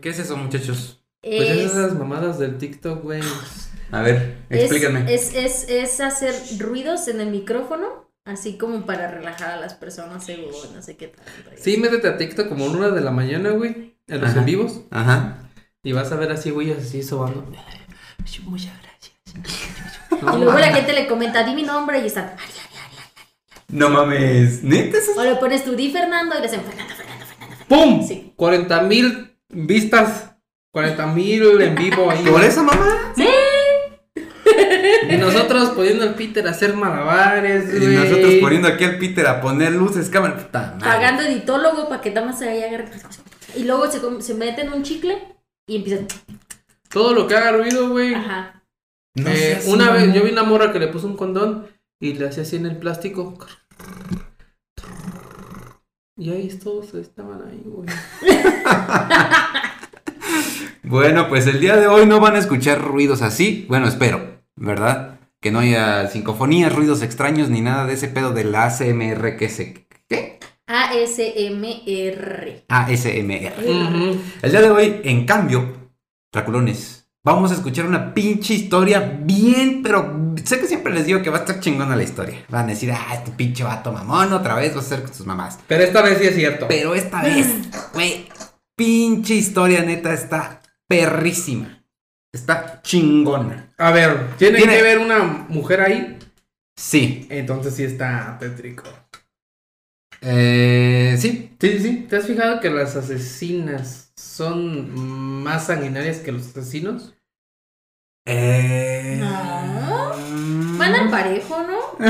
¿Qué es eso, muchachos? Pues Es- esas mamadas del TikTok, güey. A ver, es, explíquenme. es, es, es hacer ruidos en el micrófono, así como para relajar a las personas, según no sé qué tanto. Sí, métete a TikTok como una de la mañana, güey. En los Ajá. en vivos. Ajá. Y vas a ver así, güey, así sobando. Muchas gracias. Y luego la gente le comenta, di mi nombre y están. "Ay, ay, ay, ay". No mames, neta eso. O le pones tú, di Fernando y le hacen Fernando, Fernando, Fernando. ¡Pum! Sí. 40 mil vistas. 40 mil en vivo ahí. ¿Por esa mamá? Y nosotros poniendo al Peter a hacer malabares, Y nosotros poniendo aquí al Peter a poner luces, cámara. Puta madre. Pagando editólogo para que nada más se vaya a. Y luego se, se meten un chicle y empiezan. Todo lo que haga ruido, güey. Ajá. No Eh, una vez yo vi una morra que le puso un condón y le hacía así en el plástico. Y ahí todos estaban ahí, güey. Bueno, pues el día de hoy no van a escuchar ruidos así. Bueno, espero, ¿verdad? Que no haya sincofonías, ruidos extraños ni nada de ese pedo del ASMR que se. ¿Qué? ASMR. ASMR. El día de hoy, en cambio, Draculones, vamos a escuchar una pinche historia bien, pero sé que siempre les digo que va a estar chingona la historia. Van a decir, ah, este pinche vato mamón, otra vez va a ser con sus mamás. Pero esta vez sí es cierto. Pero esta vez, güey, pinche historia neta está perrísima. Está chingona. A ver, ¿tiene, Tiene- que ver una mujer ahí? Sí. Entonces sí está tétrico. Eh, sí. Sí, sí, sí. ¿Te has fijado que las asesinas son más sanguinarias que los asesinos? Eh, No. mm, Van al parejo, ¿no?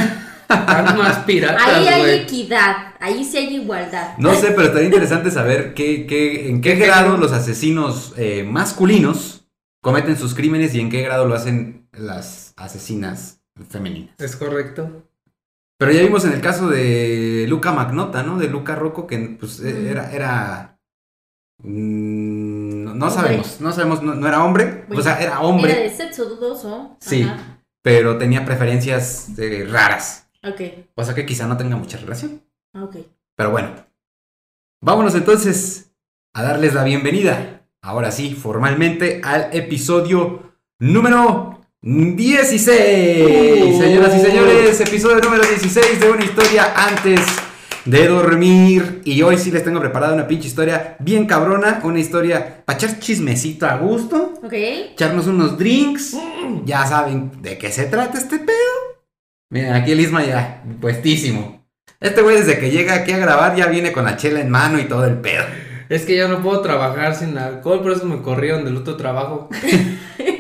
Están más piratas, Ahí hay equidad. Ahí sí hay igualdad. No sé, pero estaría interesante saber qué, qué- en qué ¿Qué grado los asesinos eh, masculinos cometen sus crímenes y en qué grado lo hacen las asesinas femeninas. Es correcto. Pero ya vimos en el caso de Luca Magnota, ¿no? De Luca Rocco, que pues Ujú. era... era mm, no, sabemos, no sabemos, no, no era hombre, o sea, era hombre, Era de sexo dudoso. Sí. Ajá. pero tenía preferencias eh, raras. Ok, O sea que quizá no tenga mucha relación. ok. Pero bueno, vámonos entonces a darles la bienvenida, ahora sí, formalmente, al episodio número 16. Uh. Señoras y señores, episodio número 16 de una historia antes de dormir. Y hoy sí les tengo preparada una pinche historia bien cabrona, una historia para echar chismecito a gusto, Ok. echarnos unos drinks. Ya saben de qué se trata este pedo. Miren, aquí el Isma ya, puestísimo. Este güey desde que llega aquí a grabar ya viene con la chela en mano y todo el pedo. Es que ya no puedo trabajar sin alcohol, por eso me corrieron del otro trabajo.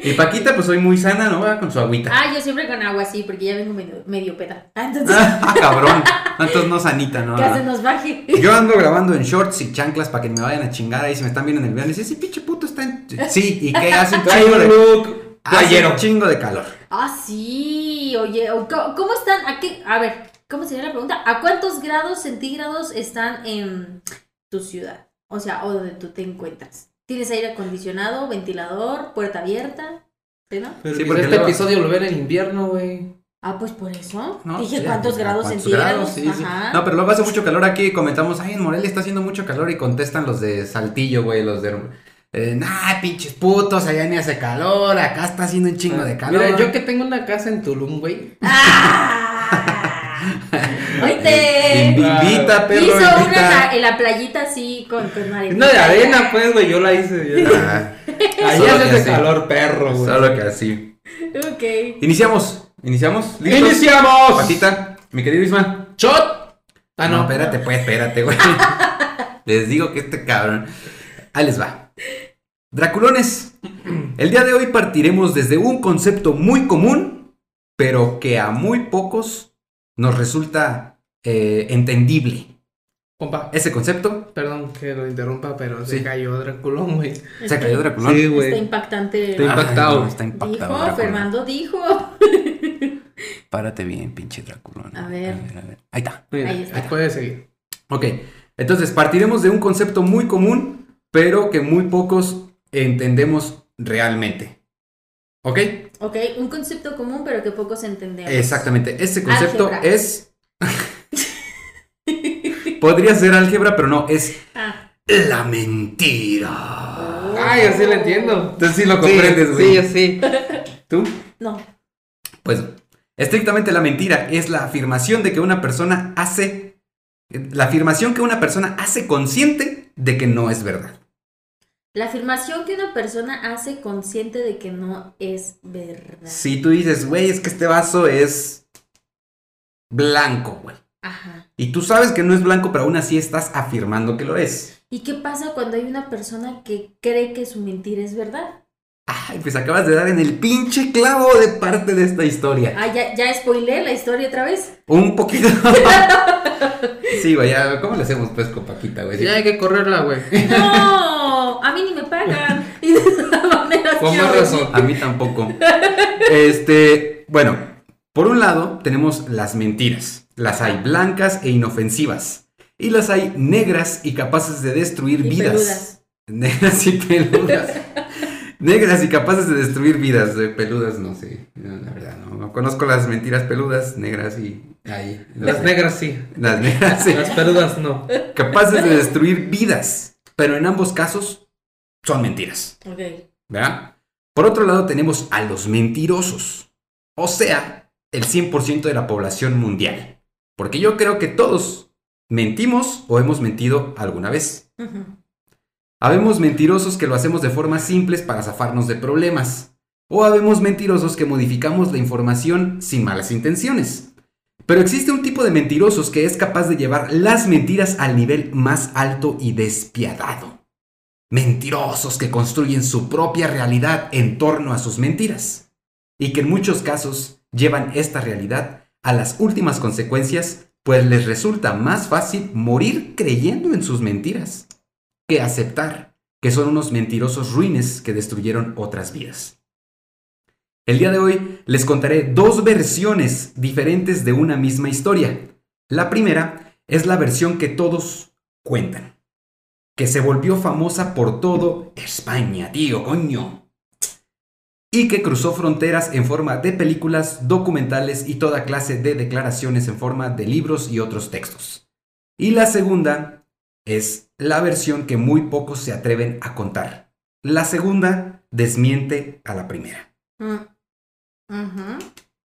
Y Paquita pues soy muy sana, ¿no? Va Con su agüita. Ah, yo siempre con agua, sí, porque ya vengo medio, medio peda. Ah, entonces, Ah, cabrón. No, Entonces no sanita, ¿no? que se nos baje. Yo ando grabando en shorts y chanclas para que me vayan a chingar ahí si me están viendo en el video. Y dice, sí, pinche puto está en... Sí, ¿y qué hace un chingo de... Hace un chingo de calor. Ah, sí, oye, ¿cómo están? ¿A qué? A ver, ¿cómo sería la pregunta? ¿A cuántos grados centígrados están en tu ciudad? O sea, o donde tú te encuentras. ¿Tienes aire acondicionado, ventilador, puerta abierta? ¿Sí, no? Pero Sí, porque este episodio lo ven en invierno, güey. Ah, pues por eso. No, Dije, sí, ¿cuántos grados ¿cuántos centígrados? grados? Sí, sí. Ajá. No, pero luego hace mucho calor aquí. Comentamos, ay, en Morelia está haciendo mucho calor y contestan los de Saltillo, güey, los de... Eh, nah, pinches putos, allá ni hace calor, acá está haciendo un chingo de calor. Mira, yo que tengo una casa en Tulum, güey. ¡Ah! ¡Oíste! Invita, perro, Hizo una en invita. la, en la playita así con, con arena. Una de arena, pues, güey, yo la hice. Ah, Ahí hace calor, perro, güey. solo que así. Ok. Iniciamos, iniciamos. ¿Listos? ¡Iniciamos! Patita, mi querido Isma. ¡Shot! Ah, no, no. espérate, pues, espérate, güey. Les digo que este cabrón. Ahí les va. Draculones, el día de hoy partiremos desde un concepto muy común, pero que a muy pocos nos resulta eh, entendible. Compa, Ese concepto perdón que lo interrumpa, pero Sí. se cayó Draculón, güey. se cayó Draculón. Sí, Está güey. impactante. Está impactado. Ay, no, está impactado. Dijo, Draculón. Fernando dijo. Párate bien, pinche Draculón. A ver. a ver. Ahí está. Mira, Ahí está. puede seguir. Ok, entonces partiremos de un concepto muy común, pero que muy pocos entendemos realmente. ¿Ok? Ok, un concepto común, pero que pocos entendemos. Exactamente. Este concepto Álgebra. es. Podría ser álgebra, pero no, es Ah. la mentira. Ay, yo sí lo entiendo. Entonces sí lo comprendes, güey. Sí, yo sí. ¿Tú? No. Pues estrictamente la mentira es la afirmación de que una persona hace. La afirmación que una persona hace consciente de que no es verdad. La afirmación que una persona hace consciente de que no es verdad. Si tú dices, güey, es que este vaso es blanco, güey. Ajá. Y tú sabes que no es blanco, pero aún así estás afirmando que lo es. ¿Y qué pasa cuando hay una persona que cree que su mentira es verdad? Ay, pues acabas de dar en el pinche clavo de parte de esta historia. Ah, ya, ya spoilé la historia otra vez. Un poquito. sí, güey, ya, ¿cómo le hacemos pues con Paquita, güey? Ya hay que correrla, güey. No, a mí ni me pagan. Y de todas maneras Con más razón. A mí tampoco. Este, bueno, por un lado tenemos las mentiras. Las hay blancas e inofensivas. Y las hay negras y capaces de destruir Y vidas. peludas. Negras y peludas. Negras y capaces de destruir vidas. De peludas, no sé. No, la verdad, no. No conozco las mentiras peludas, negras y. Ahí. Las negras sí. Las negras, sí. Las peludas no. Capaces de destruir vidas. Pero en ambos casos son mentiras. Ok. ¿verdad? Por otro lado tenemos a los mentirosos, o sea, el 100% de la población mundial. Porque yo creo que todos mentimos o hemos mentido alguna vez. Ujú. Habemos mentirosos que lo hacemos de formas simples para zafarnos de problemas. O habemos mentirosos que modificamos la información sin malas intenciones. Pero existe un tipo de mentirosos que es capaz de llevar las mentiras al nivel más alto y despiadado. Mentirosos que construyen su propia realidad en torno a sus mentiras. Y que en muchos casos llevan esta realidad a las últimas consecuencias, pues les resulta más fácil morir creyendo en sus mentiras que aceptar que son unos mentirosos ruines que destruyeron otras vidas. El día de hoy les contaré dos versiones diferentes de una misma historia. La primera es la versión que todos cuentan, que se volvió famosa por todo España, tío, coño. Y que cruzó fronteras en forma de películas, documentales y toda clase de declaraciones en forma de libros y otros textos. Y la segunda es la versión que muy pocos se atreven a contar. La segunda desmiente a la primera. Mm.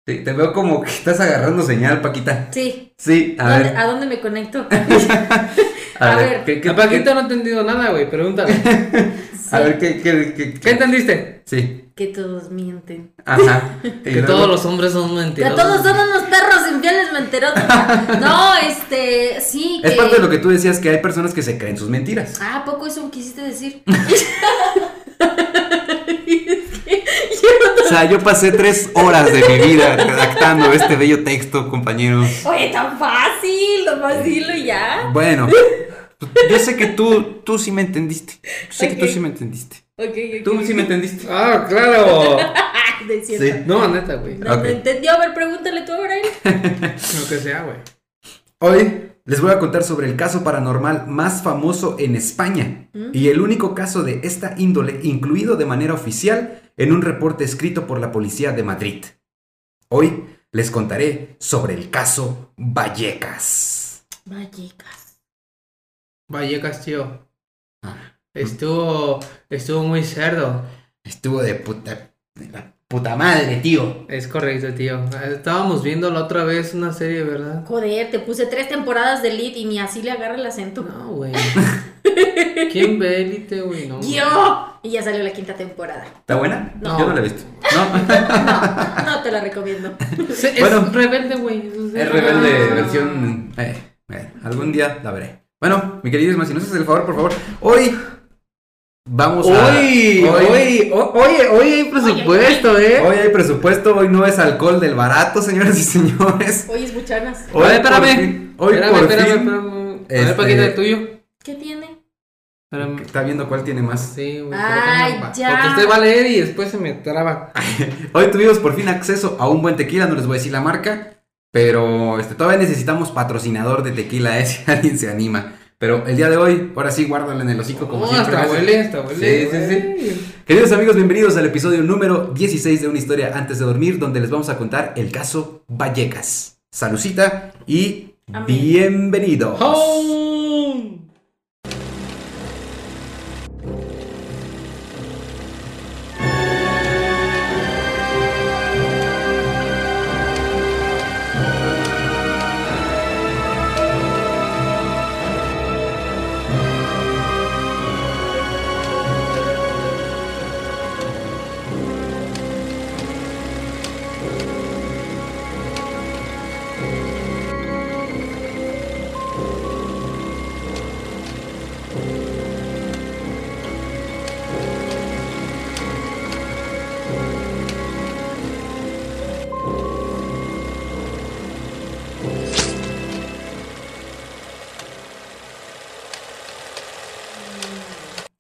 Sí, te veo como que estás agarrando señal, Paquita. Sí. Sí, a ¿Dónde- ver. ¿A dónde me conecto? A, a ver, ver. ¿qué, qué- A Paquito no ha entendido nada, güey. Pregúntale. a ver, ¿qué, qué, qué- ¿Qué entendiste? Sí, Que todos mienten. ajá. Que luego- todos los hombres son Que mentirosos. todos son unos perros infieles mentirosos. No, este, sí. Es que- parte de lo que tú decías, que hay personas que se creen sus mentiras. Ah, ¿a poco eso quisiste decir? O sea, yo pasé tres horas de mi vida redactando este bello texto, compañeros. Oye, tan fácil, nomás dilo y ya. Bueno, yo sé que tú, tú sí me entendiste. Yo sé que tú sí me entendiste. Tú sí me entendiste. Ah, claro. De cierto. Sí. No, neta, güey. No, Ok. no entendió. A ver, pregúntale tú ahora. Lo que sea, güey. Hoy les voy a contar sobre el caso paranormal más famoso en España ¿Mm? y el único caso de esta índole incluido de manera oficial en un reporte escrito por la policía de Madrid. Hoy les contaré sobre el caso Vallecas. Vallecas. Vallecas, tío. Ah. Estuvo. Estuvo muy cerdo. Estuvo de puta, de la puta madre, tío. Es correcto, tío. Estábamos viendo la otra vez una serie, ¿verdad? Joder, te puse tres temporadas de Elite y ni así le agarra el acento. No, güey. ¿Quién ve Elite, güey? No. ¡Yo! Y ya salió la quinta temporada. ¿Está buena? No. Yo no la he visto. No. No, no te la recomiendo. Es Bueno. rebelde, güey. Es rebelde Ah. versión. Eh, eh, algún día la veré. Bueno, mi querido si no haces el favor, por favor. Hoy vamos a. Hoy, hoy, hoy hay presupuesto, ¿eh? Hoy hay presupuesto, hoy no es alcohol del barato, señoras y señores. Hoy es buchanas. Hoy A ver, espérame. fin- hoy espérame, por espérame, fin. espérame. A este- ver, Paquita, el tuyo. ¿Qué tiene? Espérame. Está viendo cuál tiene más. Sí, güey. Ay, no ya. Porque usted va a leer y después se me traba. Hoy tuvimos por fin acceso a un buen tequila, no les voy a decir la marca, pero este, todavía necesitamos patrocinador de tequila, eh, si alguien se anima. Pero el día de hoy, ahora sí, guárdalo en el hocico como No, siempre. hasta huele, hasta huele. Sí, sí, sí. Queridos amigos, bienvenidos al episodio número 16 de Una historia antes de dormir, donde les vamos a contar el caso Vallecas. Salucita y Amén. bienvenidos.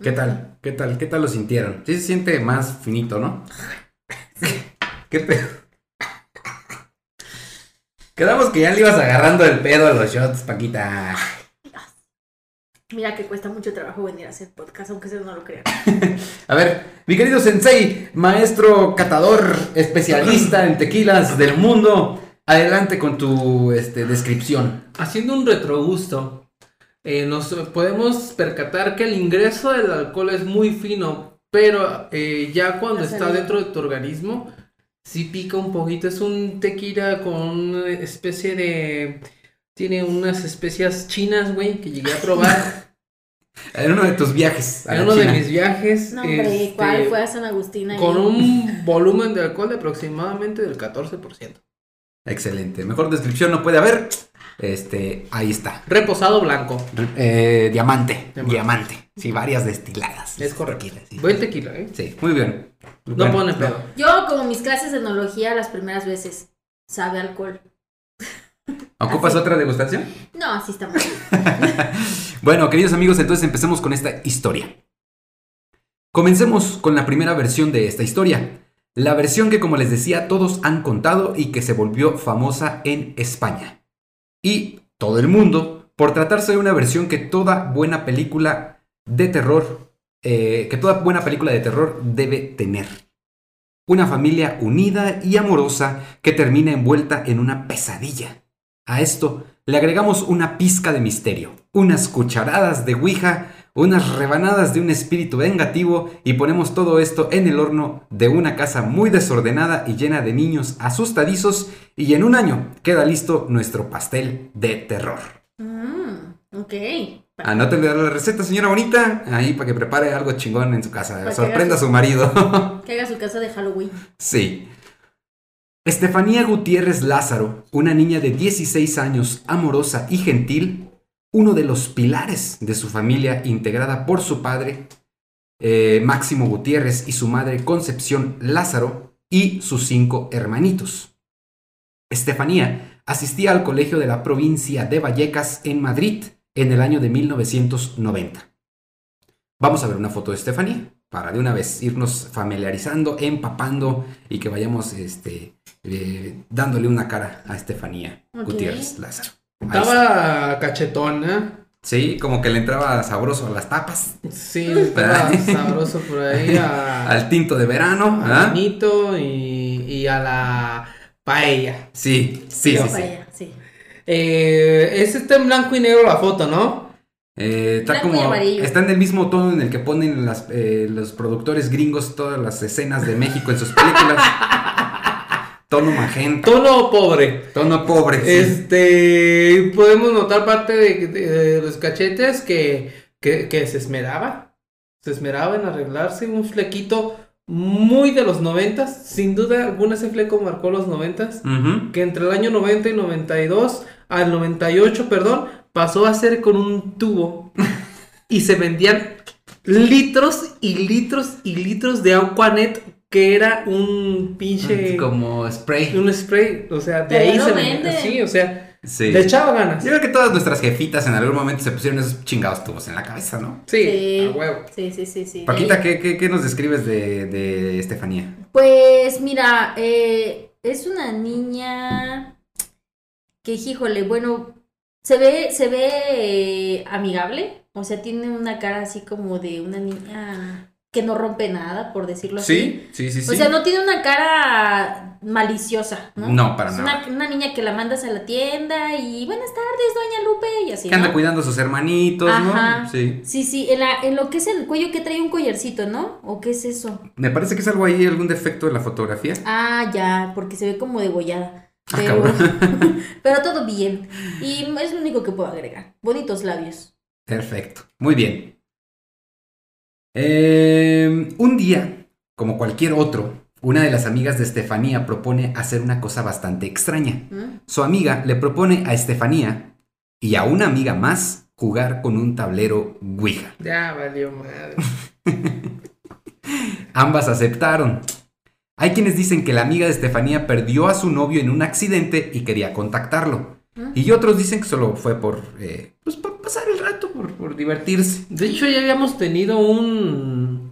¿Qué tal? ¿Qué tal? ¿Qué tal lo sintieron? Sí se siente más finito, ¿no? ¿Qué pedo? Quedamos que ya le ibas agarrando el pedo a los shots, Paquita. Mira que cuesta mucho trabajo venir a hacer podcast, aunque ustedes no lo crean. A ver, mi querido Sensei, maestro catador, especialista en tequilas del mundo, adelante con tu este, descripción. Haciendo un retrogusto, eh, nos podemos percatar que el ingreso del alcohol es muy fino, pero eh, ya cuando está dentro de tu organismo, sí pica un poquito. Es un tequila con una especie de... Tiene unas especias chinas, güey, que llegué a probar En uno de tus viajes. en uno de mis viajes. No, hombre, este, ¿cuál fue a San Agustín? ahí? Con un volumen de alcohol de aproximadamente del 14%. Excelente. Mejor descripción no puede haber. Este, ahí está. Reposado blanco. Eh, diamante. Diamante. Diamante. Sí, varias destiladas. Es correcto. Tequila, sí. Buen tequila, ¿eh? Sí, muy bien. No Bueno, pone pedo. Yo, como mis clases de enología las primeras veces, sabe alcohol. ¿Ocupas Así. otra degustación? No, así está muy bien. Bueno, queridos amigos, entonces empecemos con esta historia. Comencemos con la primera versión de esta historia. La versión que, como les decía, todos han contado y que se volvió famosa en España. Y todo el mundo, por tratarse de una versión que toda buena película de terror, eh, que toda buena película de terror debe tener. Una familia unida y amorosa que termina envuelta en una pesadilla. A esto le agregamos una pizca de misterio, unas cucharadas de Ouija, unas rebanadas de un espíritu vengativo y ponemos todo esto en el horno de una casa muy desordenada y llena de niños asustadizos y en un año queda listo nuestro pastel de terror. Mm, ok. Anótele la receta, señora bonita, ahí para que prepare algo chingón en su casa, sorprenda a su marido. Que haga su casa de Halloween. Sí. Estefanía Gutiérrez Lázaro, una niña de 16 años, amorosa y gentil, uno de los pilares de su familia integrada por su padre, eh, Máximo Gutiérrez, y su madre Concepción Lázaro, y sus cinco hermanitos. Estefanía asistía al colegio de la provincia de Vallecas en Madrid en el año de 1990. Vamos a ver una foto de Estefanía para de una vez irnos familiarizando, empapando y que vayamos este, eh, dándole una cara a Estefanía. Gutiérrez Lázaro. Estaba cachetona. Sí, como que le entraba sabroso a las tapas, Sí, estaba sabroso por ahí. A, al tinto de verano. al ¿ah? vinito y, y a la paella. Sí, sí, sí, sí. Eh, es está en blanco y negro la foto, ¿no? Eh, está Blanco y como amarillo. está en el mismo tono en el que ponen las, eh, los productores gringos todas las escenas de México en sus películas. tono magenta, Tono pobre. tono pobre. sí. Este, podemos notar parte de, de- de los cachetes que, que, que se esmeraba. Se esmeraba en arreglarse un flequito muy de los noventas. Sin duda alguna ese fleco marcó los noventas. Que entre el año 90 y 92, al 98, perdón, pasó a ser con un tubo. y se vendían litros y litros y litros de Aquanet, que era un pinche... Como spray. Un spray, o sea, de Pero ahí lo se vendía. venden. Sí, o sea, Sí. le echaba ganas. Yo creo que todas nuestras jefitas en algún momento se pusieron esos chingados tubos en la cabeza, ¿no? Sí, Sí. a huevo. Sí, sí, sí, sí. Paquita, ¿qué, qué, qué nos describes de, de Estefanía? Pues mira, eh, es una niña que, híjole, bueno, se ve, se ve eh, amigable, o sea, tiene una cara así como de una niña que no rompe nada, por decirlo así. sí, sí, O sea, no tiene una cara maliciosa, ¿no? No, para es nada. Una, una niña que la mandas a la tienda y buenas tardes, doña Lupe, y así. Que anda ¿no? cuidando a sus hermanitos, Ajá. ¿no? Sí. Sí, sí, en, la, en lo que es el cuello que trae un collarcito, ¿no? ¿O qué es eso? Me parece que es algo ahí, algún defecto de la fotografía. Ah, ya, porque se ve como degollada. Ah, Pero, pero todo bien. Y es lo único que puedo agregar. Bonitos labios. Perfecto. Muy bien. Eh, un día, como cualquier otro, una de las amigas de Estefanía propone hacer una cosa bastante extraña. ¿Mm? Su amiga le propone a Estefanía y a una amiga más jugar con un tablero Ouija. Ya valió madre. Ambas aceptaron. Hay quienes dicen que la amiga de Estefanía perdió a su novio en un accidente y quería contactarlo. ¿Mm? Y otros dicen que solo fue por, eh, pues, por pasar el por, por divertirse. De hecho, ya habíamos tenido un.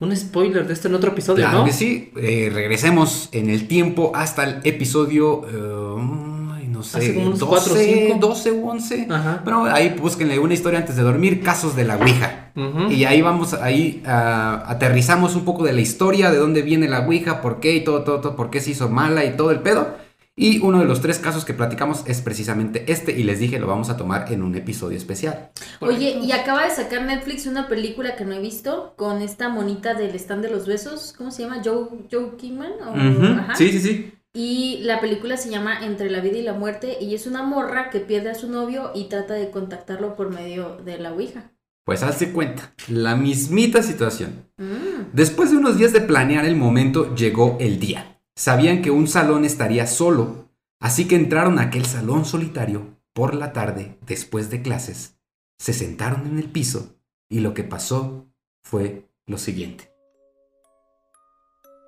Un spoiler de esto en otro episodio, Claro ¿no? que sí. Eh, regresemos en el tiempo hasta el episodio. eh, no sé. Hace como unos 12, cuatro o cinco. 12 u 11. Ajá. Bueno, ahí búsquenle una historia antes de dormir, casos de la Ouija. Ujú. Y ahí vamos, ahí ah, aterrizamos un poco de la historia, de dónde viene la Ouija, por qué y todo, todo, todo, por qué se hizo mala y todo el pedo. Y uno de los tres casos que platicamos es precisamente este, y les dije, lo vamos a tomar en un episodio especial. Oye, y acaba de sacar Netflix una película que no he visto con esta monita del stand de los besos. ¿Cómo se llama? Joe, Joe Kingman. o- ajá. Sí, sí, sí. Y la película se llama Entre la vida y la muerte y es una morra que pierde a su novio y trata de contactarlo por medio de la Ouija. Pues hazte cuenta, la mismita situación. Mm. Después de unos días de planear el momento, llegó el día. Sabían que un salón estaría solo, así que entraron a aquel salón solitario por la tarde, después de clases, se sentaron en el piso y lo que pasó fue lo siguiente.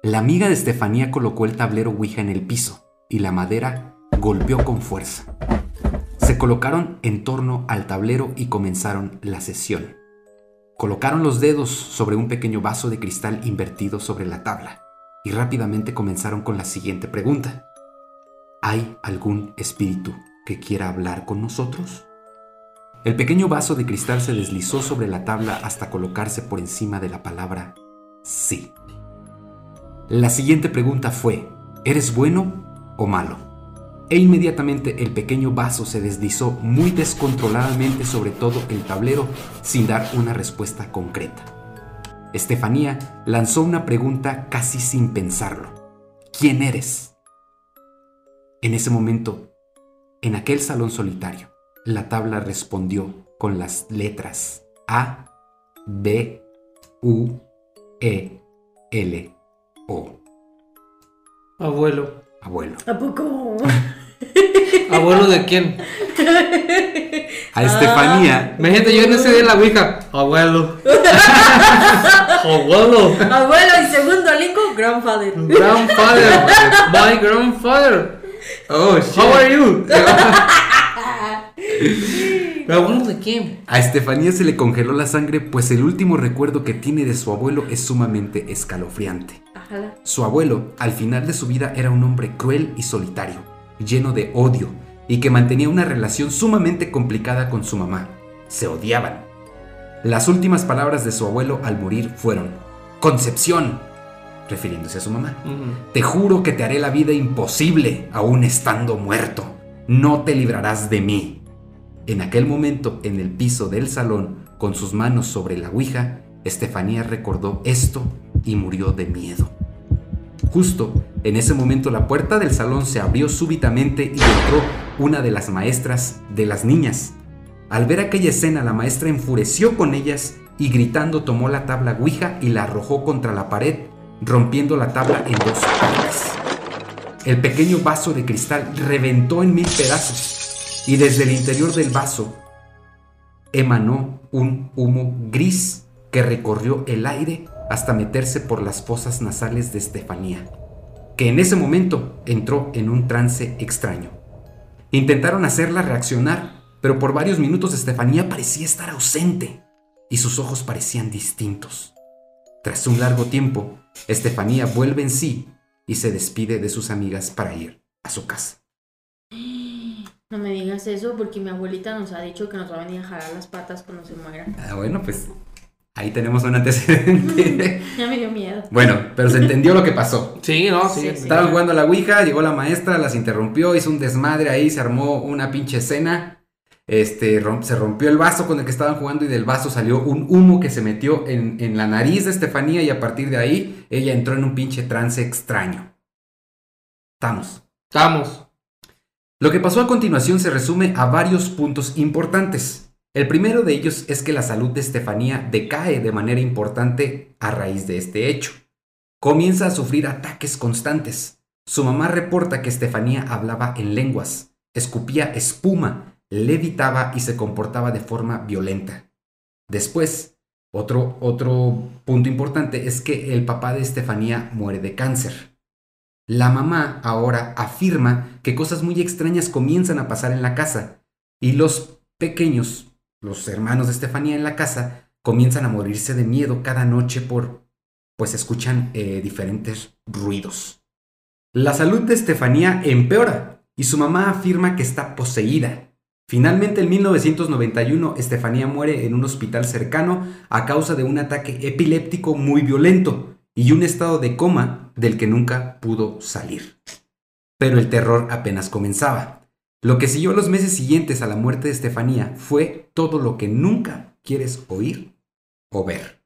La amiga de Estefanía colocó el tablero Ouija en el piso y la madera golpeó con fuerza. Se colocaron en torno al tablero y comenzaron la sesión. Colocaron los dedos sobre un pequeño vaso de cristal invertido sobre la tabla y rápidamente comenzaron con la siguiente pregunta. ¿Hay algún espíritu que quiera hablar con nosotros? El pequeño vaso de cristal se deslizó sobre la tabla hasta colocarse por encima de la palabra sí. La siguiente pregunta fue, ¿eres bueno o malo? E inmediatamente el pequeño vaso se deslizó muy descontroladamente sobre todo el tablero sin dar una respuesta concreta. Estefanía lanzó una pregunta casi sin pensarlo. ¿Quién eres? En ese momento, en aquel salón solitario, la tabla respondió con las letras A, B, U, E, L, O. Abuelo. Abuelo. ¿A poco? ¿Abuelo de quién? A Estefanía Imagínate, yo en ese día en la Ouija. Abuelo. Abuelo. Abuelo y segundo lingo, grandfather. Grandfather. My grandfather. Oh, shit. How are you? ¿Abuelo de quién? A Estefanía se le congeló la sangre, pues el último recuerdo que tiene de su abuelo es sumamente escalofriante. Ajá. Su abuelo, al final de su vida, era un hombre cruel y solitario, lleno de odio, y que mantenía una relación sumamente complicada con su mamá. Se odiaban. Las últimas palabras de su abuelo al morir fueron, Concepción, refiriéndose a su mamá. Te juro que te haré la vida imposible aún estando muerto. No te librarás de mí. En aquel momento, en el piso del salón, con sus manos sobre la ouija, Estefanía recordó esto y murió de miedo. Justo en ese momento la puerta del salón se abrió súbitamente y entró una de las maestras de las niñas. Al ver aquella escena, la maestra enfureció con ellas y gritando tomó la tabla ouija y la arrojó contra la pared, rompiendo la tabla en dos partes. El pequeño vaso de cristal reventó en mil pedazos y desde el interior del vaso emanó un humo gris que recorrió el aire hasta meterse por las fosas nasales de Estefanía, que en ese momento entró en un trance extraño. Intentaron hacerla reaccionar, pero por varios minutos Estefanía parecía estar ausente y sus ojos parecían distintos. Tras un largo tiempo, Estefanía vuelve en sí y se despide de sus amigas para ir a su casa. No me digas eso porque mi abuelita nos ha dicho que nos va a venir a jalar las patas cuando se muera. Ah, bueno, pues ahí tenemos un antecedente. Ya me dio miedo. bueno, pero se entendió lo que pasó. Sí, no, sí. Sí, sí. sí. Estaban jugando a la Ouija, llegó la maestra, las interrumpió, hizo un desmadre ahí, se armó una pinche escena. Este, se rompió el vaso con el que estaban jugando y del vaso salió un humo que se metió en, en la nariz de Estefanía y a partir de ahí ella entró en un pinche trance extraño. Estamos. Estamos. Lo que pasó a continuación se resume a varios puntos importantes. El primero de ellos es que la salud de Estefanía decae de manera importante a raíz de este hecho. Comienza a sufrir ataques constantes. Su mamá reporta que Estefanía hablaba en lenguas, escupía espuma, levitaba y se comportaba de forma violenta. Después, otro, otro punto importante es que el papá de Estefanía muere de cáncer. La mamá ahora afirma que cosas muy extrañas comienzan a pasar en la casa y los pequeños los hermanos de Estefanía en la casa comienzan a morirse de miedo cada noche por, pues escuchan eh, diferentes ruidos. La salud de Estefanía empeora y su mamá afirma que está poseída. Finalmente, en 1991, Estefanía muere en un hospital cercano a causa de un ataque epiléptico muy violento y un estado de coma del que nunca pudo salir. Pero el terror apenas comenzaba. Lo que siguió los meses siguientes a la muerte de Estefanía fue todo lo que nunca quieres oír o ver.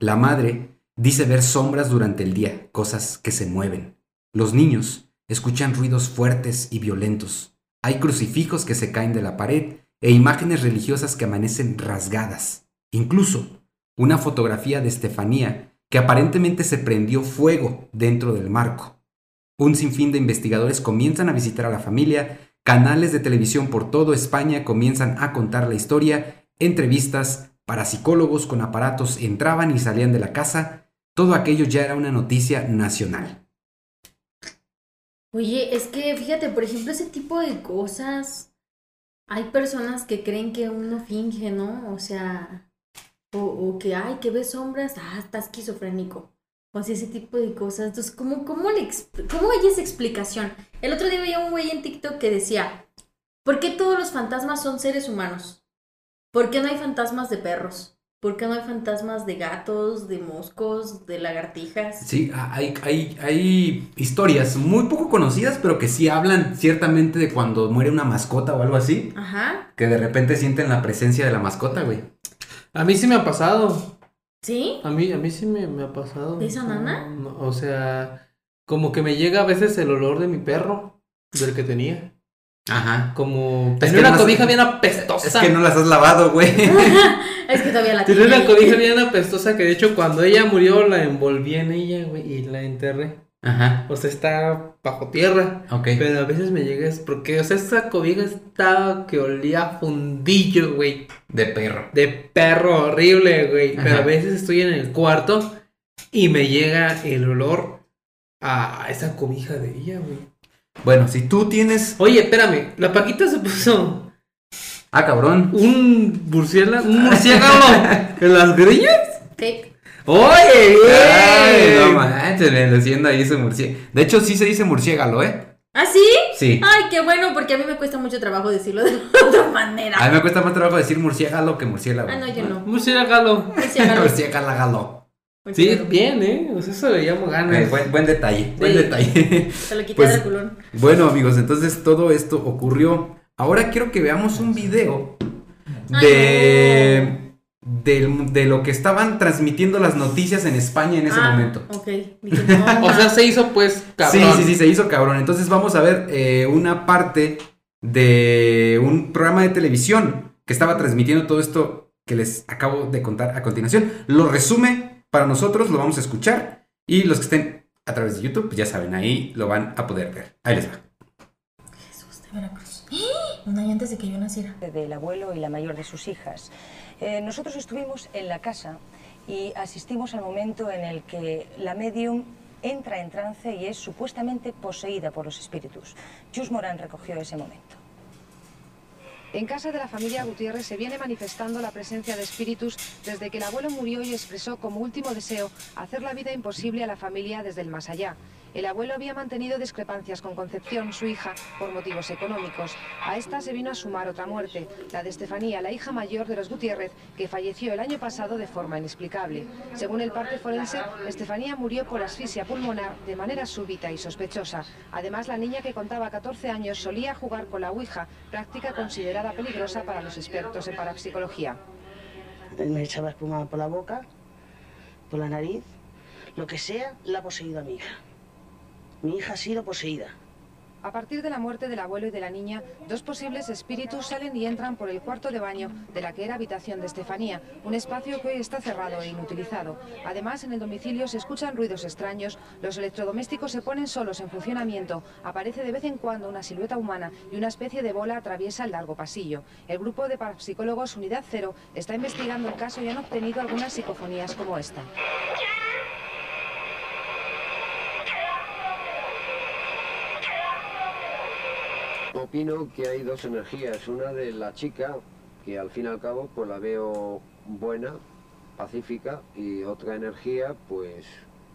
La madre dice ver sombras durante el día, cosas que se mueven. Los niños escuchan ruidos fuertes y violentos. Hay crucifijos que se caen de la pared e imágenes religiosas que amanecen rasgadas. Incluso una fotografía de Estefanía que aparentemente se prendió fuego dentro del marco. Un sinfín de investigadores comienzan a visitar a la familia, canales de televisión por toda España comienzan a contar la historia, entrevistas, parapsicólogos con aparatos entraban y salían de la casa, todo aquello ya era una noticia nacional. Oye, es que fíjate, por ejemplo, ese tipo de cosas, hay personas que creen que uno finge, ¿no? O sea, o, o que, ay, que ves sombras, ah, está esquizofrénico. O sea, ese tipo de cosas. Entonces, ¿cómo, cómo, le ¿cómo hay esa explicación? El otro día veía un güey en TikTok que decía, ¿por qué todos los fantasmas son seres humanos? ¿Por qué no hay fantasmas de perros? ¿Por qué no hay fantasmas de gatos, de moscos, de lagartijas? Sí, hay, hay, hay historias muy poco conocidas, pero que sí hablan ciertamente de cuando muere una mascota o algo así, Ajá, que de repente sienten la presencia de la mascota, güey. A mí sí me ha pasado. ¿Sí? A mí, a mí sí me, me ha pasado. ¿De esa No, nana? no, o sea, como que me llega a veces el olor de mi perro, del que tenía. Ajá. Como tenía una no- cobija bien apestosa. Es que no las has lavado, güey. es que todavía la Tenía tiene una cobija bien apestosa que de hecho cuando ella murió la envolví en ella, güey, y la enterré. Ajá. O sea, está bajo tierra. Ok. Pero a veces me llega es porque, o sea, esa cobija estaba que olía a fundillo, güey. De perro. De perro horrible, güey. Pero a veces estoy en el cuarto y me llega el olor a esa cobija de ella, güey. Bueno, si tú tienes. Oye, espérame, la Paquita se puso Ah, cabrón. un murciélago, un murciélago en las grillas. Fake. Oye, Ay, bien. no manches, le diciendo ahí su murciélago. De hecho, sí se dice murciélago, ¿eh? ¿Ah, sí? Sí. Ay, qué bueno, porque a mí me cuesta mucho trabajo decirlo de otra manera. A mí me cuesta más trabajo decir murciélago que murciélago. Ah, no, yo no. Murciélago. Murciélago. Murciélago. Sí, bien, ¿eh? O sea, eso le llamo ganas. Eh, buen, buen detalle, buen Sí. detalle. Se lo quité Pues- a Draculón. Bueno, amigos, entonces todo esto ocurrió. Ahora quiero que veamos un video Ay, de, del- de lo que estaban transmitiendo las noticias en España en ese Ah, momento. Ok. Dije, no, O sea, se hizo pues cabrón. Sí, sí, sí, se hizo cabrón. Entonces vamos a ver eh, una parte de un programa de televisión que estaba transmitiendo todo esto que les acabo de contar a continuación. Lo resume para nosotros, lo vamos a escuchar. Y los que estén a través de YouTube, pues ya saben, ahí lo van a poder ver. Ahí les va. Jesús de Veracruz. ¡Ah! Un año antes de que yo naciera. del abuelo y la mayor de sus hijas. Eh, nosotros estuvimos en la casa y asistimos al momento en el que la medium entra en trance y es supuestamente poseída por los espíritus. Jus Morán recogió ese momento. En casa de la familia Gutiérrez se viene manifestando la presencia de espíritus desde que el abuelo murió y expresó como último deseo hacer la vida imposible a la familia desde el más allá. El abuelo había mantenido discrepancias con Concepción, su hija, por motivos económicos. A esta se vino a sumar otra muerte, la de Estefanía, la hija mayor de los Gutiérrez, que falleció el año pasado de forma inexplicable. Según el parte forense, Estefanía murió por asfixia pulmonar de manera súbita y sospechosa. Además, la niña que contaba 14 años solía jugar con la Ouija, práctica considerada peligrosa para los expertos en parapsicología. Me echaba espuma por la boca, por la nariz, lo que sea, la ha poseído a mi hija. Mi hija ha sido poseída. A partir de la muerte del abuelo y de la niña, dos posibles espíritus salen y entran por el cuarto de baño de la que era habitación de Estefanía, un espacio que hoy está cerrado e inutilizado. Además, en el domicilio se escuchan ruidos extraños, los electrodomésticos se ponen solos en funcionamiento, aparece de vez en cuando una silueta humana y una especie de bola atraviesa el largo pasillo. El grupo de parapsicólogos Unidad Cero está investigando el caso y han obtenido algunas psicofonías como esta. Opino que hay dos energías, una de la chica que al fin y al cabo pues la veo buena, pacífica y otra energía pues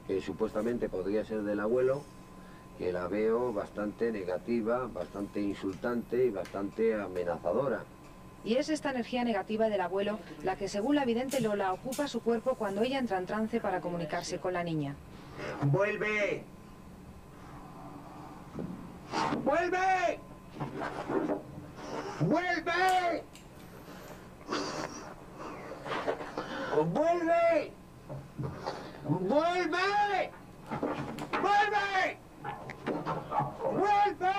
que supuestamente podría ser del abuelo, que la veo bastante negativa, bastante insultante y bastante amenazadora. Y es esta energía negativa del abuelo la que, según la vidente Lola, ocupa su cuerpo cuando ella entra en trance para comunicarse con la niña. ¡Vuelve! ¡Vuelve! ¡Vuelve! ¡Vuelve! ¡Vuelve! ¡Vuelve! ¡Vuelve!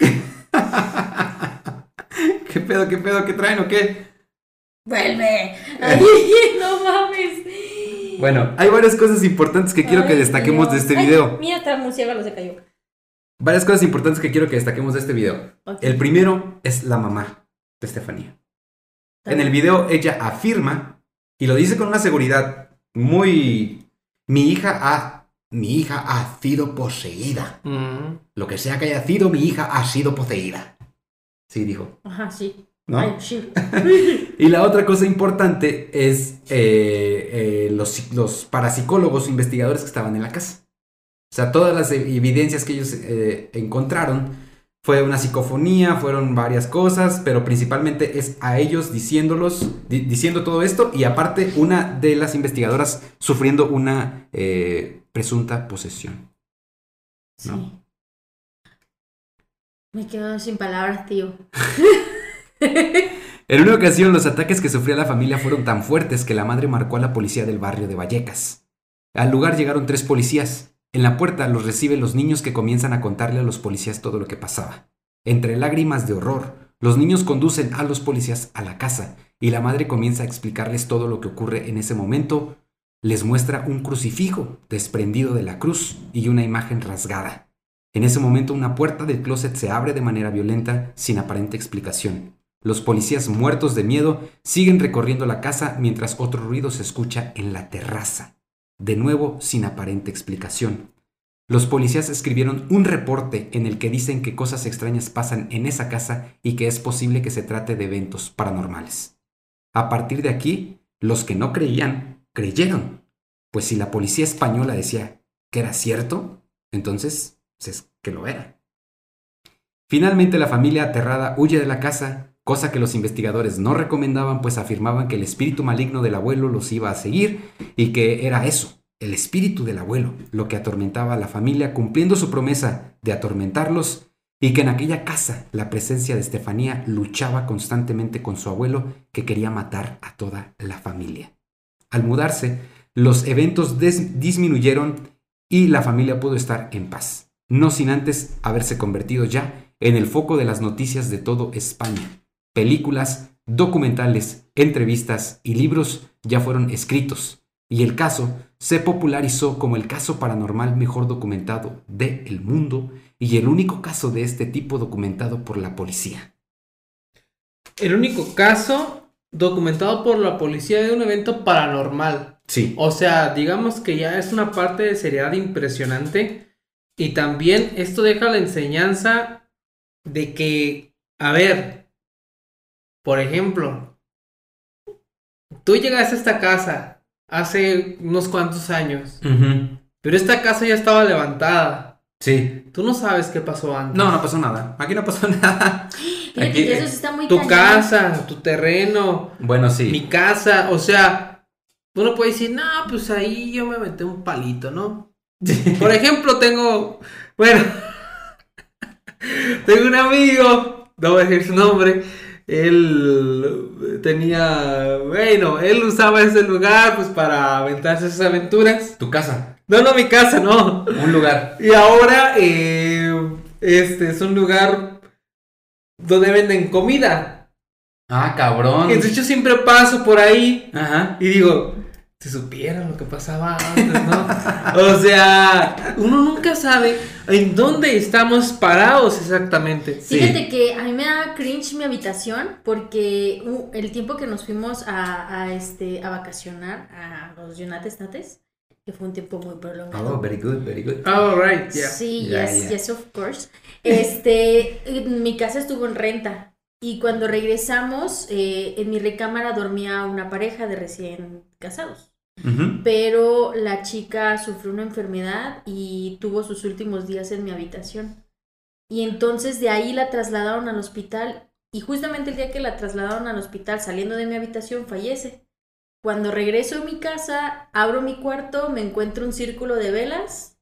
¿Qué pedo, qué pedo, qué traen o qué? ¡Vuelve! Ay, no mames. Bueno, hay varias cosas importantes que quiero que destaquemos de este Ay, video. mira, el murciélago se cayó. Varias cosas importantes que quiero que destaquemos de este video. El primero es la mamá de Estefanía. En el video ella afirma, y lo dice con una seguridad muy... Mi hija ha... Mi hija ha sido poseída. Mm. Lo que sea que haya sido, mi hija ha sido poseída. Sí, dijo. Ajá, sí. ¿No? Ay, sí. Y la otra cosa importante es eh, eh, los, los parapsicólogos investigadores que estaban en la casa. O sea, todas las evidencias que ellos eh, encontraron fue una psicofonía, fueron varias cosas, pero principalmente es a ellos diciéndolos, di- diciendo todo esto y aparte una de las investigadoras sufriendo una eh, presunta posesión. Sí. ¿No? Me quedo sin palabras, tío. En una ocasión, los ataques que sufría la familia fueron tan fuertes que la madre marcó a la policía del barrio de Vallecas. Al lugar llegaron tres policías. En la puerta los reciben los niños que comienzan a contarle a los policías todo lo que pasaba. Entre lágrimas de horror, los niños conducen a los policías a la casa y la madre comienza a explicarles todo lo que ocurre en ese momento. Les muestra un crucifijo desprendido de la cruz y una imagen rasgada. En ese momento una puerta del closet se abre de manera violenta sin aparente explicación. Los policías muertos de miedo siguen recorriendo la casa mientras otro ruido se escucha en la terraza, de nuevo sin aparente explicación. Los policías escribieron un reporte en el que dicen que cosas extrañas pasan en esa casa y que es posible que se trate de eventos paranormales. A partir de aquí, los que no creían, creyeron, pues si la policía española decía que era cierto, entonces es que lo era. Finalmente la familia aterrada huye de la casa, cosa que los investigadores no recomendaban pues afirmaban que el espíritu maligno del abuelo los iba a seguir y que era eso, el espíritu del abuelo, lo que atormentaba a la familia cumpliendo su promesa de atormentarlos y que en aquella casa la presencia de Estefanía luchaba constantemente con su abuelo que quería matar a toda la familia. Al mudarse, los eventos disminuyeron y la familia pudo estar en paz, no sin antes haberse convertido ya en el foco de las noticias de todo España. Películas, documentales, entrevistas y libros ya fueron escritos, y el caso se popularizó como el caso paranormal mejor documentado del mundo y el único caso de este tipo documentado por la policía. El único caso documentado por la policía de un evento paranormal. Sí. O sea, digamos que ya es una parte de seriedad impresionante. Y también esto deja la enseñanza de que, a ver, por ejemplo, tú llegaste a esta casa hace unos cuantos años, pero esta casa ya estaba levantada. Sí. Tú no sabes qué pasó antes. No, no pasó nada. Aquí no pasó nada. Aquí- eso sí está muy Tu casa, tu terreno, Bueno, sí. mi casa, o sea, uno puede decir, no, pues ahí yo me metí un palito, ¿no? Por ejemplo, tengo, bueno, tengo un amigo, no voy a decir su nombre, él tenía, bueno, él usaba ese lugar pues para aventarse esas aventuras. Tu casa. No, no, mi casa, no. Un lugar. Y ahora, eh, este es un lugar donde venden comida. Ah, cabrón. Entonces yo siempre paso por ahí Ajá. y digo, si supieran lo que pasaba antes, ¿no? o sea, uno nunca sabe en dónde estamos parados exactamente. Sí. Fíjate que a mí me da cringe mi habitación porque uh, el tiempo que nos fuimos a, a, este, a vacacionar a los Yunates Nates, que fue un tiempo muy prolongado. Oh, very good, very good. All right, yeah. Sí, Ya, yes, ya. yes, of course. Este, mi casa estuvo en renta y cuando regresamos, eh, en mi recámara dormía una pareja de recién casados. Pero la chica sufrió una enfermedad y tuvo sus últimos días en mi habitación. Y entonces de ahí la trasladaron al hospital y justamente el día que la trasladaron al hospital saliendo de mi habitación fallece. Cuando regreso a mi casa, abro mi cuarto, me encuentro un círculo de velas,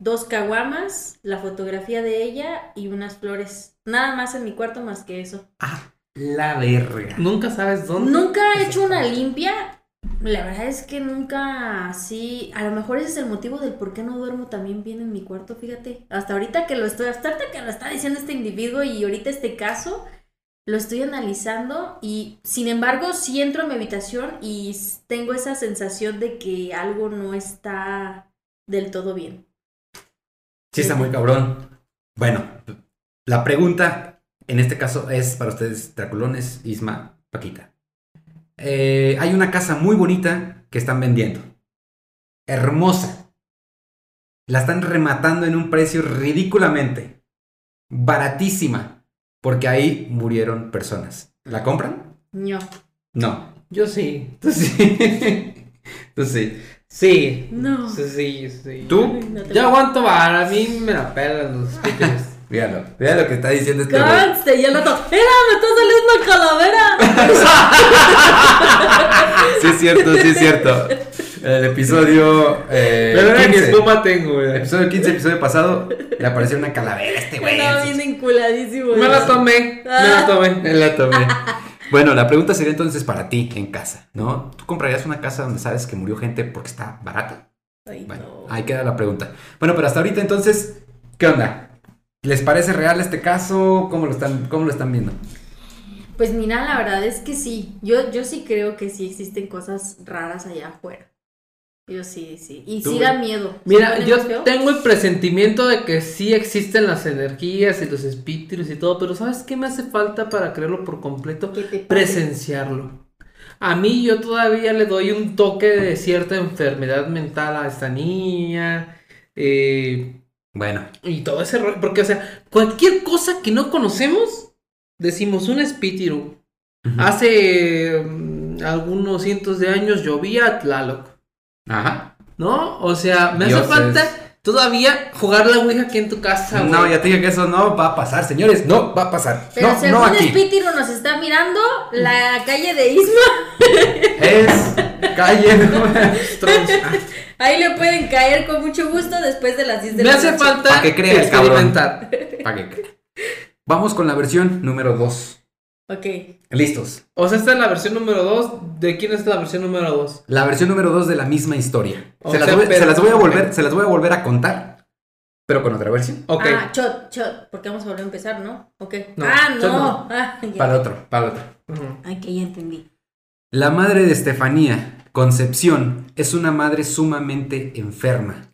dos caguamas, la fotografía de ella y unas flores. Nada más en mi cuarto más que eso. La verga. Nunca sabes dónde. Nunca he hecho una limpia. La verdad es que nunca así. A lo mejor ese es el motivo del por qué no duermo también bien en mi cuarto, fíjate. Hasta ahorita que lo estoy, hasta que lo está diciendo este individuo y ahorita este caso, lo estoy analizando y sin embargo sí entro a mi habitación y tengo esa sensación de que algo no está del todo bien. Sí, está muy cabrón. Bueno, la pregunta en este caso es para ustedes, Draculones, Isma, Paquita. Eh, hay una casa muy bonita que están vendiendo. Hermosa. La están rematando en un precio ridículamente. Baratísima. Porque ahí murieron personas. ¿La compran? No. No. Yo sí. Tú sí. Tú sí. Sí. No. Sí, sí, sí. ¿Tú? No te Yo aguanto vara, a mí me la pelan los speakers. Míralo. Mira lo que está diciendo este güey. Conste, y el otro, ¡Mira, me está saliendo calavera! Sí es cierto, sí es cierto. El episodio eh, Pero era que 15. espuma tengo, güey. Episodio 15, episodio pasado, le apareció una calavera a este güey. Estaba bien enculadísimo. Me la tomé, me la tomé. Me la tomé. Bueno, la pregunta sería entonces para ti en casa, ¿no? ¿Tú comprarías una casa donde sabes que murió gente porque está barata? Ay, Bueno, no. ahí queda la pregunta. Bueno, pero hasta ahorita entonces, ¿qué onda? ¿Les parece real este caso? ¿Cómo lo están, cómo lo están viendo? Pues mira, la verdad es que sí. Yo, yo sí creo que sí existen cosas raras allá afuera. Yo sí, sí. Y ¿Tú, sí da miedo. ¿Se Mira, yo feo? tengo el presentimiento de que sí existen las energías y los espíritus y todo, pero ¿sabes qué me hace falta para creerlo por completo? ¿Qué te pasa? Presenciarlo. A mí yo todavía le doy un toque de cierta enfermedad mental a esta niña. eh, Bueno, y todo ese rollo. Porque, o sea, cualquier cosa que no conocemos, decimos un espíritu. Hace mm, algunos cientos de años llovía a Tlaloc. ajá. ¿No? O sea, me Dioses. hace falta todavía jugar la Ouija aquí en tu casa, güey. No, ya te dije que eso no va a pasar, señores. No va a pasar. Pero no, según no aquí. Espíritu nos está mirando, la calle de Isma, Es calle. Ahí le pueden caer con mucho gusto después de las 10 de Me la hace noche. falta Pa' que crea el cabrón. experimentar. Pa' que crea. Vamos con la versión número 2. Ok. Listos. O sea, esta es la versión número 2. ¿De quién es la versión número 2? La versión número 2 de la misma historia. O Se las, sea, voy, pero- se las voy a volver, ok. se las voy a volver a contar. Pero con otra versión. Ok. Ah, shot, shot, porque vamos a volver a empezar, ¿no? Ok. No, ah, shot no. no. Ah. Para otro, para otro. Ujú. Ay, que ya entendí. La madre de Estefanía, Concepción, es una madre sumamente enferma,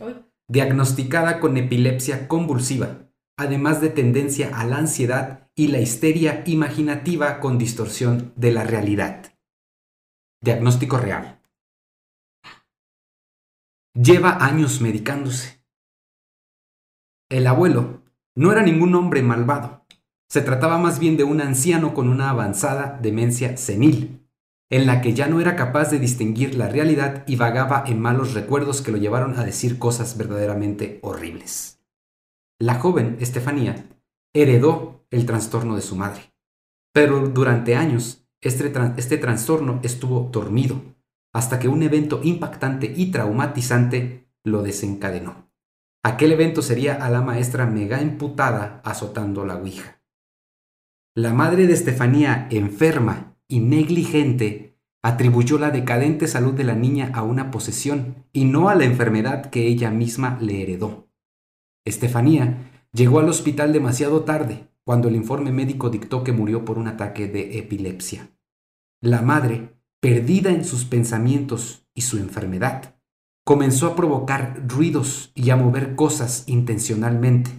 diagnosticada con epilepsia convulsiva, además de tendencia a la ansiedad y la histeria imaginativa con distorsión de la realidad. Diagnóstico real. Lleva años medicándose. El abuelo no era ningún hombre malvado. Se trataba más bien de un anciano con una avanzada demencia senil, en la que ya no era capaz de distinguir la realidad y vagaba en malos recuerdos que lo llevaron a decir cosas verdaderamente horribles. La joven Estefanía heredó el trastorno de su madre, pero durante años este, este trastorno estuvo dormido, hasta que un evento impactante y traumatizante lo desencadenó. Aquel evento sería a la maestra mega emputada azotando la Ouija. La madre de Estefanía, enferma y negligente, atribuyó la decadente salud de la niña a una posesión y no a la enfermedad que ella misma le heredó. Estefanía llegó al hospital demasiado tarde, cuando el informe médico dictó que murió por un ataque de epilepsia. La madre, perdida en sus pensamientos y su enfermedad, comenzó a provocar ruidos y a mover cosas intencionalmente,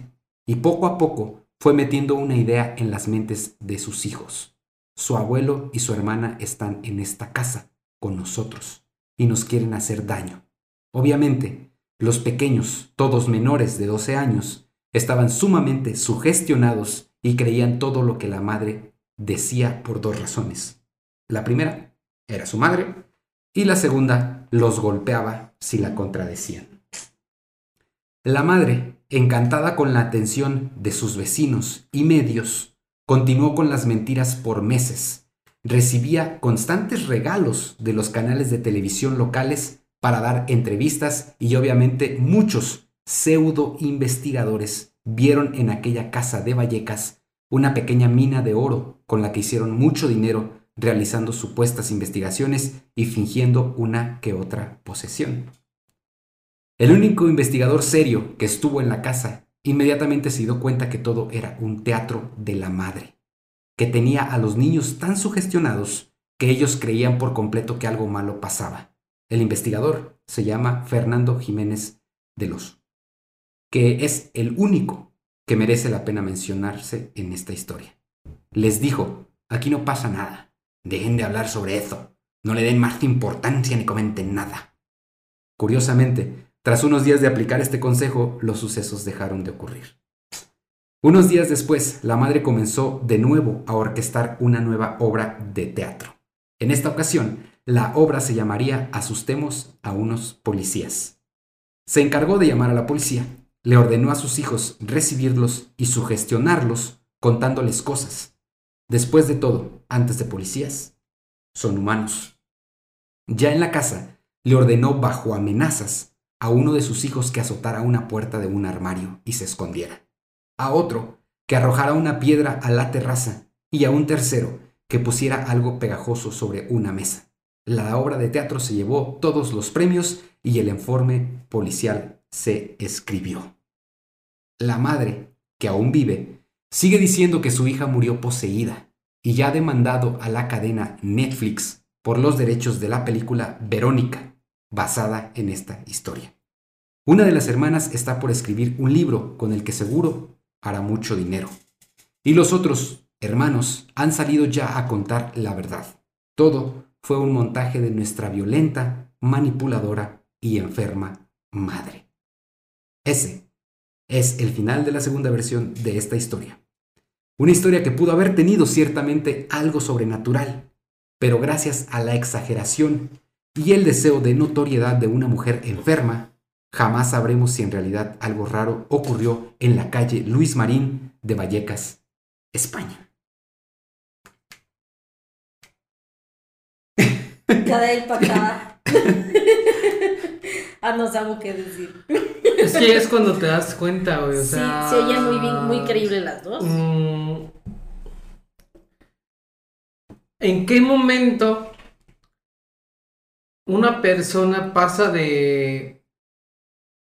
y poco a poco fue metiendo una idea en las mentes de sus hijos. Su abuelo y su hermana están en esta casa, con nosotros, y nos quieren hacer daño. Obviamente, los pequeños, todos menores de 12 años, estaban sumamente sugestionados y creían todo lo que la madre decía por dos razones. La primera era su madre y la segunda los golpeaba si la contradecían. La madre, encantada con la atención de sus vecinos y medios, continuó con las mentiras por meses. Recibía constantes regalos de los canales de televisión locales para dar entrevistas y obviamente muchos pseudo investigadores vieron en aquella casa de Vallecas una pequeña mina de oro con la que hicieron mucho dinero realizando supuestas investigaciones y fingiendo una que otra posesión. El único investigador serio que estuvo en la casa inmediatamente se dio cuenta que todo era un teatro de la madre, que tenía a los niños tan sugestionados que ellos creían por completo que algo malo pasaba. El investigador se llama Fernando Jiménez de los, que es el único que merece la pena mencionarse en esta historia. Les dijo, aquí no pasa nada, dejen de hablar sobre eso, no le den más importancia ni comenten nada. Curiosamente, tras unos días de aplicar este consejo, los sucesos dejaron de ocurrir. Unos días después, la madre comenzó de nuevo a orquestar una nueva obra de teatro. En esta ocasión, la obra se llamaría Asustemos a unos policías. Se encargó de llamar a la policía, le ordenó a sus hijos recibirlos y sugestionarlos contándoles cosas. Después de todo, antes de policías, son humanos. Ya en la casa, le ordenó bajo amenazas a uno de sus hijos que azotara una puerta de un armario y se escondiera, a otro que arrojara una piedra a la terraza y a un tercero que pusiera algo pegajoso sobre una mesa. La obra de teatro se llevó todos los premios y el informe policial se escribió. La madre, que aún vive, sigue diciendo que su hija murió poseída y ya ha demandado a la cadena Netflix por los derechos de la película Verónica, basada en esta historia. Una de las hermanas está por escribir un libro con el que seguro hará mucho dinero. Y los otros hermanos han salido ya a contar la verdad. Todo fue un montaje de nuestra violenta, manipuladora y enferma madre. Ese es el final de la segunda versión de esta historia. Una historia que pudo haber tenido ciertamente algo sobrenatural, pero gracias a la exageración y el deseo de notoriedad de una mujer enferma, jamás sabremos si en realidad algo raro ocurrió en la calle Luis Marín de Vallecas, España. Cada él para acá. ah, no sabemos qué decir. Es que es cuando te das cuenta, güey. O Sí, sea, se oyen muy, bien- muy creíbles las dos. mm, ¿En qué momento una persona pasa de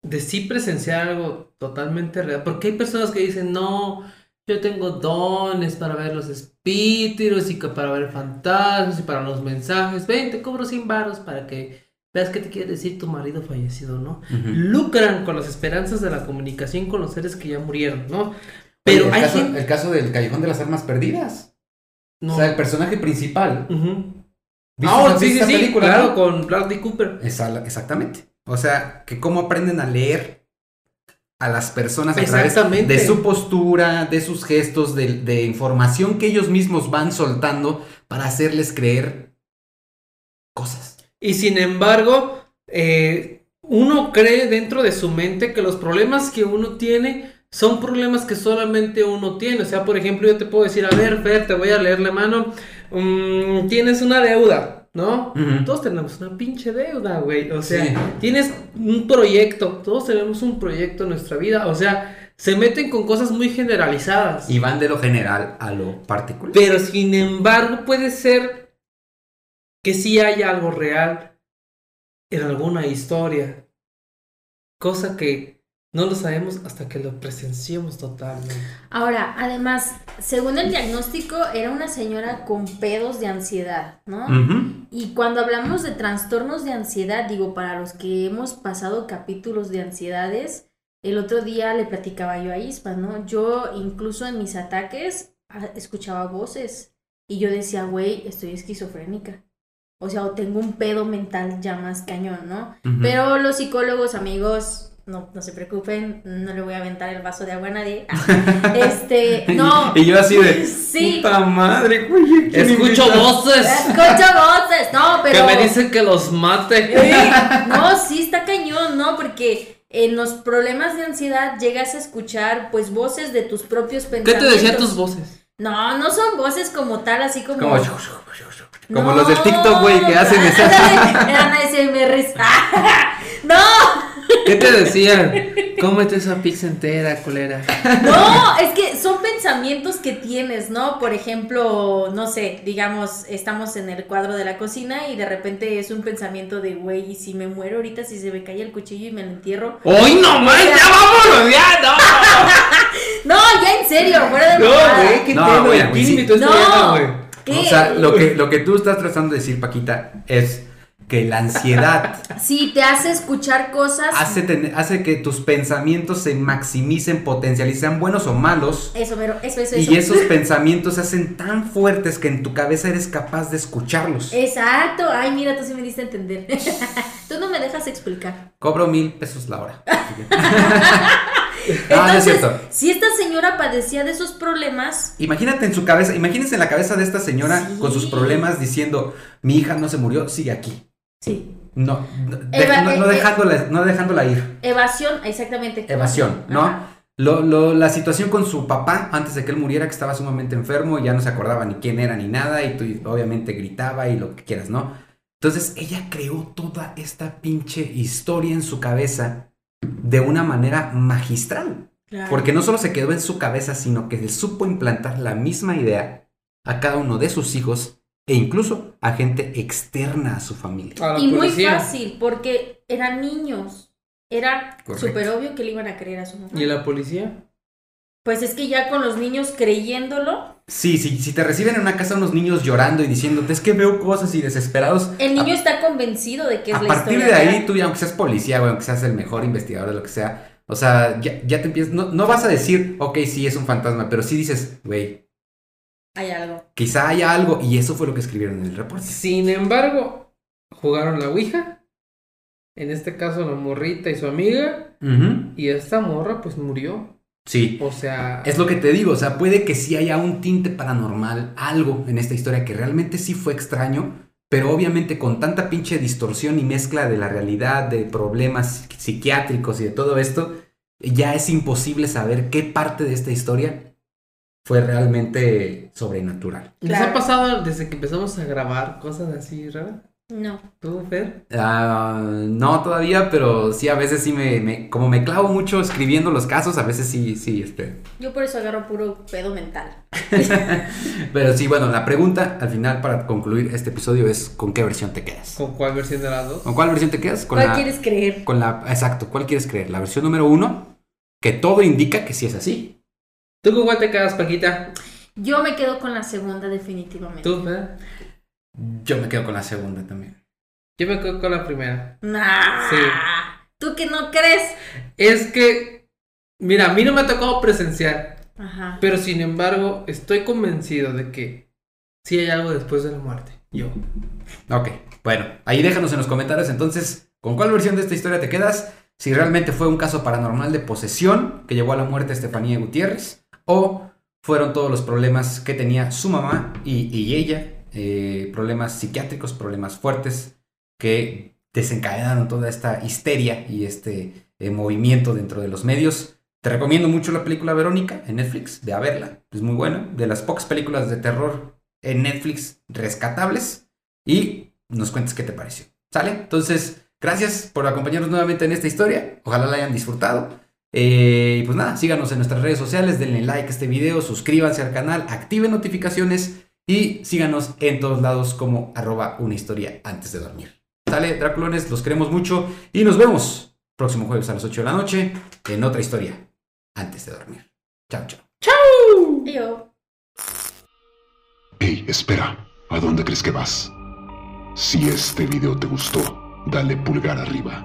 de sí presenciar algo totalmente real? Porque hay personas que dicen, no, yo tengo dones para ver los espíritus y para ver fantasmas y para los mensajes. Ven, te cobro 100 varos para que veas qué te quiere decir tu marido fallecido, ¿no? lucran con las esperanzas de la comunicación con los seres que ya murieron, ¿no? Pero Oye, el hay caso, gente... el caso del Callejón de las Armas Perdidas. No. O sea, el personaje principal. ¿Viste esa- sí, sí, sí, película, claro, no? con Bradley Cooper. Esa- exactamente. O sea, que cómo aprenden a leer a las personas a través de su postura, de sus gestos, de, de información que ellos mismos van soltando para hacerles creer cosas. Y sin embargo, eh, uno cree dentro de su mente que los problemas que uno tiene son problemas que solamente uno tiene. O sea, por ejemplo, yo te puedo decir, a ver, Fer, te voy a leer la mano. Mm, tienes una deuda, ¿no? Todos tenemos una pinche deuda, güey. O sea, Sí. tienes un proyecto. Todos tenemos un proyecto en nuestra vida. O sea, se meten con cosas muy generalizadas. Y van de lo general a lo particular. Pero sin embargo, puede ser que sí haya algo real en alguna historia. Cosa que no lo sabemos hasta que lo presenciemos totalmente. Ahora, además, según el diagnóstico, era una señora con pedos de ansiedad, ¿no? Y cuando hablamos de trastornos de ansiedad, digo, para los que hemos pasado capítulos de ansiedades, el otro día le platicaba yo a Ispa, ¿no? Yo incluso en mis ataques escuchaba voces y yo decía, güey, estoy esquizofrénica. o sea, o tengo un pedo mental ya más cañón, ¿no? Pero los psicólogos, amigos, no, no se preocupen, no le voy a aventar el vaso de agua a nadie. Ah, este, no. Y yo así de. Sí. Puta madre, güey. ¿quién Escucho invita? voces Escucho voces, no, pero. que me dicen que los mate. No, sí está cañón, ¿no? Porque en los problemas de ansiedad llegas a escuchar pues voces de tus propios ¿Qué pensamientos. te decían tus voces? No, no son voces como tal, así como. Como, como No, los de TikTok, güey, que hacen esa. ándale, Eran ASMRs. no, ¿Qué te decían? Cómete esa pizza entera, colera. no, es que son pensamientos que tienes, ¿no? Por ejemplo, no sé, digamos, estamos en el cuadro de la cocina y de repente es un pensamiento de, güey, ¿y si me muero ahorita, si se me cae el cuchillo y me lo entierro? ¡Hoy no más! ¡Ya vámonos! ¡Ya! ¡No! No, ya en serio, fuera de No, güey, qué No, tema. güey, ¿Quién güey, sí. esta No. vieja, güey? ¿Qué? O sea, lo que, lo que tú estás tratando de decir, Paquita, es que la ansiedad Sí, te hace escuchar cosas. hace, ten- hace que tus pensamientos se maximicen, potencialicen, buenos o malos. Eso, pero eso, eso, eso. Y esos pensamientos se hacen tan fuertes que en tu cabeza eres capaz de escucharlos. Exacto. Ay, mira, tú sí me diste a entender. tú no me dejas explicar. Cobro mil pesos la hora. Ah, es Entonces, cierto. si esta señora padecía de esos problemas, Imagínate en su cabeza, imagínense en la cabeza de esta señora Sí. con sus problemas diciendo, mi hija no se murió, sigue aquí. Sí. No, no, de- Eva- no- no eh, dejándola, no dejándola ir. Evasión, exactamente. Evasión, ¿no? Ajá. Lo, lo- la situación con su papá antes de que él muriera, que estaba sumamente enfermo, ya no se acordaba ni quién era ni nada, y tú obviamente gritaba y lo que quieras, ¿no? Entonces ella creó toda esta pinche historia en su cabeza de una manera magistral. Claro. Porque no solo se quedó en su cabeza, sino que se supo implantar la misma idea a cada uno de sus hijos e incluso a gente externa a su familia. A Y muy fácil, porque eran niños. Era súper obvio que le iban a creer a su mamá. ¿Y la policía? Pues es que ya con los niños creyéndolo, Sí, sí, si te reciben en una casa unos niños llorando y diciéndote es que veo cosas y desesperados, el niño a, está convencido de que es a la partir historia de ahí real. tú ya aunque seas policía, güey, aunque seas el mejor investigador de lo que sea, o sea, ya, ya te empiezas, no, no vas a decir, ok, sí es un fantasma, pero sí dices, güey, Hay algo. quizá haya algo y eso fue lo que escribieron en el reporte. Sin embargo, jugaron la Ouija. En este caso, la morrita y su amiga. Y esta morra, pues murió. Sí. O sea. Es lo que te digo, o sea, puede que sí haya un tinte paranormal, algo en esta historia que realmente sí fue extraño, pero obviamente con tanta pinche distorsión y mezcla de la realidad, de problemas psiquiátricos y de todo esto, ya es imposible saber qué parte de esta historia fue realmente sobrenatural. ¿Les Claro. ha pasado desde que empezamos a grabar cosas así raras? No. ¿Tú, Fer? Ah, no todavía, pero sí a veces sí me, me- como me clavo mucho escribiendo los casos, a veces sí, sí, este, Yo por eso agarro puro pedo mental. Pero sí, bueno, la pregunta al final para concluir este episodio es ¿con qué versión te quedas? ¿Con cuál versión de las dos? ¿Con cuál versión te quedas? Con ¿Cuál la, quieres creer? con la, exacto, ¿cuál quieres creer? La versión número uno, que todo indica que sí es así. ¿Tú con cuál te quedas, Paquita? Yo me quedo con la segunda definitivamente. ¿Tú, Fer? Yo me quedo con la segunda también. Yo me quedo con la primera. Nah. Sí. ¿Tú que no crees? Es que, mira, a mí no me ha tocado presenciar, Ajá. pero sin embargo, estoy convencido de que sí hay algo después de la muerte. Yo. Ok, bueno, ahí déjanos en los comentarios entonces con cuál versión de esta historia te quedas. Si realmente fue un caso paranormal de posesión que llevó a la muerte a Estefanía Gutiérrez o fueron todos los problemas que tenía su mamá y, ella, eh, problemas psiquiátricos, problemas fuertes que desencadenaron toda esta histeria y este eh, movimiento dentro de los medios. Te recomiendo mucho la película Verónica en Netflix, ve a verla, es muy buena, de las pocas películas de terror en Netflix rescatables y nos cuentes qué te pareció. ¿Sale? Entonces, gracias por acompañarnos nuevamente en esta historia. Ojalá la hayan disfrutado. Eh, y pues nada, síganos en nuestras redes sociales, denle like a este video, suscríbanse al canal, activen notificaciones y síganos en todos lados como arroba una historia antes de dormir. ¿Sale? Draculones, los queremos mucho y nos vemos próximo jueves a las 8 de la noche en otra historia antes de dormir. Chao, chao. Yo. Hey, espera, ¿a dónde crees que vas? Si este video te gustó, dale pulgar arriba.